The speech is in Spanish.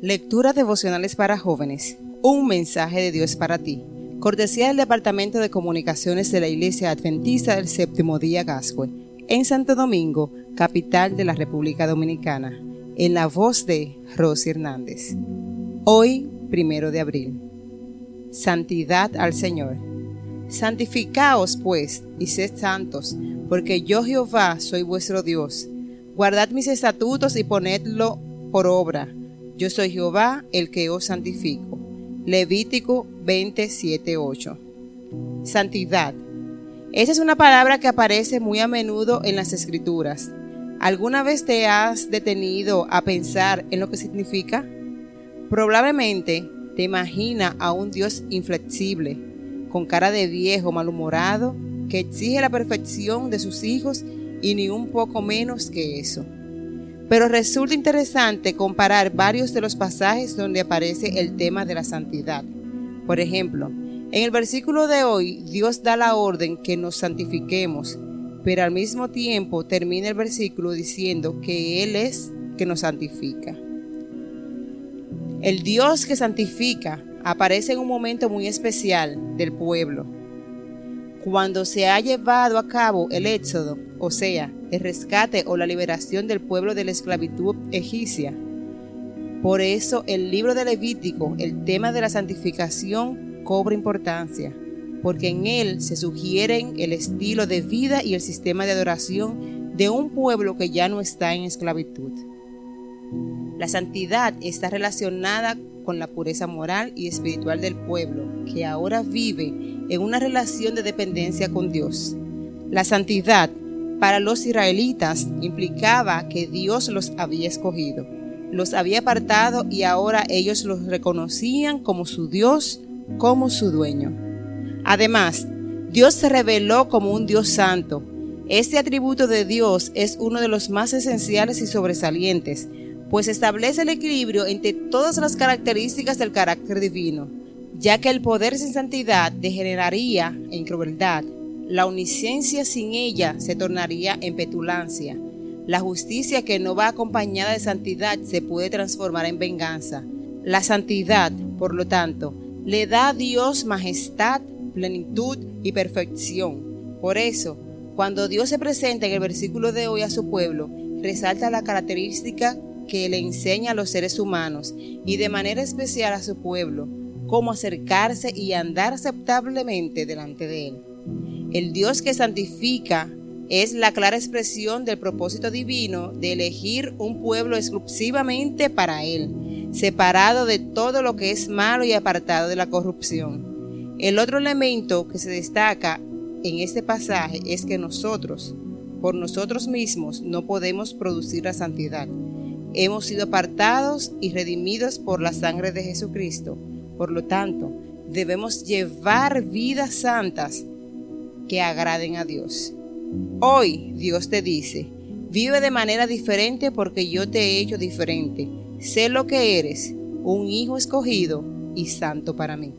Lectura devocionales para jóvenes. Un mensaje de Dios para ti. Cortesía del Departamento de Comunicaciones de la Iglesia Adventista del Séptimo Día Gascue, en Santo Domingo, capital de la República Dominicana, en la voz de Rosy Hernández. Hoy, primero de abril. Santidad al Señor. Santificaos pues y sed santos, porque yo Jehová soy vuestro Dios. Guardad mis estatutos y ponedlo por obra. Yo soy Jehová el que os santifico. Levítico 27:8. Santidad. Esa es una palabra que aparece muy a menudo en las escrituras. ¿Alguna vez te has detenido a pensar en lo que significa? Probablemente te imagina a un Dios inflexible, con cara de viejo malhumorado, que exige la perfección de sus hijos y ni un poco menos que eso. Pero resulta interesante comparar varios de los pasajes donde aparece el tema de la santidad. Por ejemplo, en el versículo de hoy Dios da la orden que nos santifiquemos, pero al mismo tiempo termina el versículo diciendo que Él es que nos santifica. El Dios que santifica aparece en un momento muy especial del pueblo, cuando se ha llevado a cabo el éxodo, o sea, el rescate o la liberación del pueblo de la esclavitud egipcia. Por eso el libro de Levítico, el tema de la santificación, cobra importancia, porque en él se sugieren el estilo de vida y el sistema de adoración de un pueblo que ya no está en esclavitud. La santidad está relacionada con la pureza moral y espiritual del pueblo, que ahora vive en una relación de dependencia con Dios. La santidad para los israelitas implicaba que Dios los había escogido, los había apartado y ahora ellos los reconocían como su Dios, como su dueño. Además, Dios se reveló como un Dios santo. Este atributo de Dios es uno de los más esenciales y sobresalientes, pues establece el equilibrio entre todas las características del carácter divino, ya que el poder sin santidad degeneraría en crueldad, la omnisciencia sin ella se tornaría en petulancia. La justicia que no va acompañada de santidad se puede transformar en venganza. La santidad, por lo tanto, le da a Dios majestad, plenitud y perfección. Por eso, cuando Dios se presenta en el versículo de hoy a su pueblo, resalta la característica que le enseña a los seres humanos y de manera especial a su pueblo, cómo acercarse y andar aceptablemente delante de él. El Dios que santifica es la clara expresión del propósito divino de elegir un pueblo exclusivamente para Él, separado de todo lo que es malo y apartado de la corrupción. El otro elemento que se destaca en este pasaje es que nosotros, por nosotros mismos, no podemos producir la santidad. Hemos sido apartados y redimidos por la sangre de Jesucristo. Por lo tanto, debemos llevar vidas santas que agraden a Dios. Hoy Dios te dice, vive de manera diferente porque yo te he hecho diferente. Sé lo que eres, un hijo escogido y santo para mí.